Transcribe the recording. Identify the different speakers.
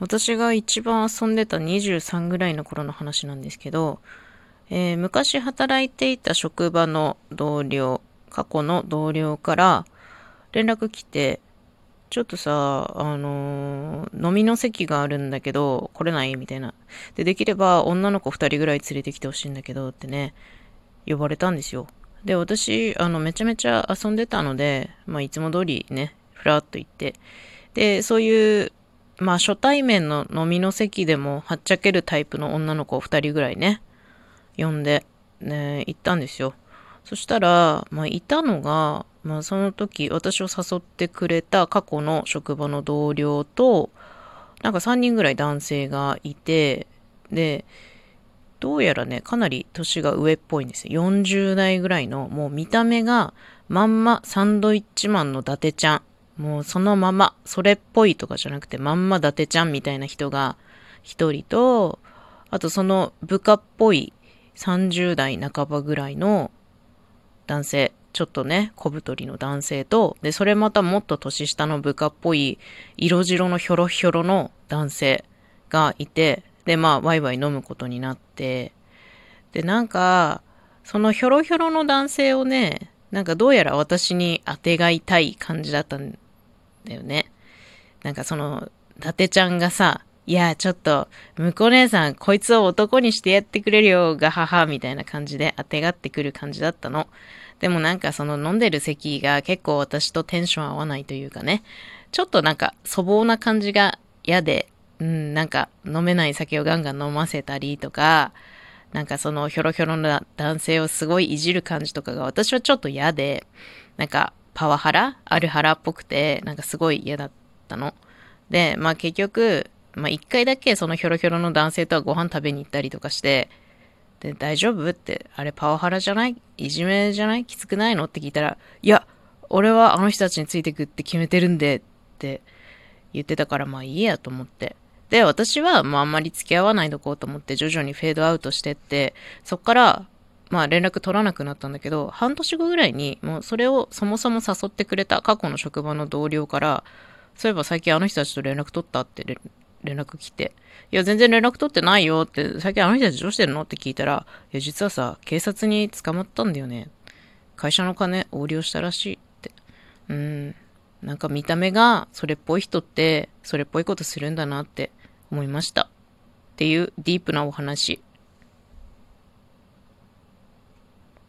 Speaker 1: 私が一番遊んでた23ぐらいの頃の話なんですけど、えー、昔働いていた職場の同僚、過去の同僚から連絡来て、ちょっとさ、あのー、飲みの席があるんだけど、来れないみたいな。で、できれば女の子2人ぐらい連れてきてほしいんだけどってね、呼ばれたんですよ。で、私、あの、めちゃめちゃ遊んでたので、まあ、いつも通りね、ふらっと行って、で、そういうまあ初対面の飲みの席でもはっちゃけるタイプの女の子を2人ぐらいね、呼んで、ね、行ったんですよ。そしたら、まあいたのが、まあその時私を誘ってくれた過去の職場の同僚と、なんか3人ぐらい男性がいて、で、どうやらね、かなり年が上っぽいんですよ。40代ぐらいの、もう見た目がまんまサンドイッチマンの伊達ちゃん。もうそのまま、それっぽいとかじゃなくて、まんま伊達ちゃんみたいな人が一人と、あとその部下っぽい30代半ばぐらいの男性、ちょっとね、小太りの男性と、で、それまたもっと年下の部下っぽい色白のひょろひょろの男性がいて、で、まあ、ワイワイ飲むことになって、で、なんか、そのひょろひょろの男性をね、なんかどうやら私に当てがいたい感じだったんだよね。なんかその、伊達ちゃんがさ、いや、ちょっと、向こう姉さん、こいつを男にしてやってくれるよ、が母、みたいな感じで当てがってくる感じだったの。でもなんかその飲んでる席が結構私とテンション合わないというかね、ちょっとなんか粗暴な感じが嫌で、うん、なんか飲めない酒をガンガン飲ませたりとか、なんかそのひょろひょろな男性をすごいいじる感じとかが私はちょっと嫌で、なんかパワハラあるハラっぽくて、なんかすごい嫌だったの。で、まあ結局、まあ一回だけそのひょろひょろの男性とはご飯食べに行ったりとかして、で、大丈夫って、あれパワハラじゃない？いじめじゃない？きつくないの？って聞いたら、いや、俺はあの人たちについてくって決めてるんでって言ってたからまあいいやと思って。で、私はもうあんまり付き合わないとこうと思って徐々にフェードアウトしてって、そっからまあ連絡取らなくなったんだけど、半年後ぐらいにもうそれをそもそも誘ってくれた過去の職場の同僚から、そういえば最近あの人たちと連絡取ったって連絡来て、いや全然連絡取ってないよって、最近あの人たちどうしてんのって聞いたら、いや実はさ、警察に捕まったんだよね。会社の金横領したらしいって。うん。なんか見た目がそれっぽい人ってそれっぽいことするんだなって思いました。っていうディープなお話。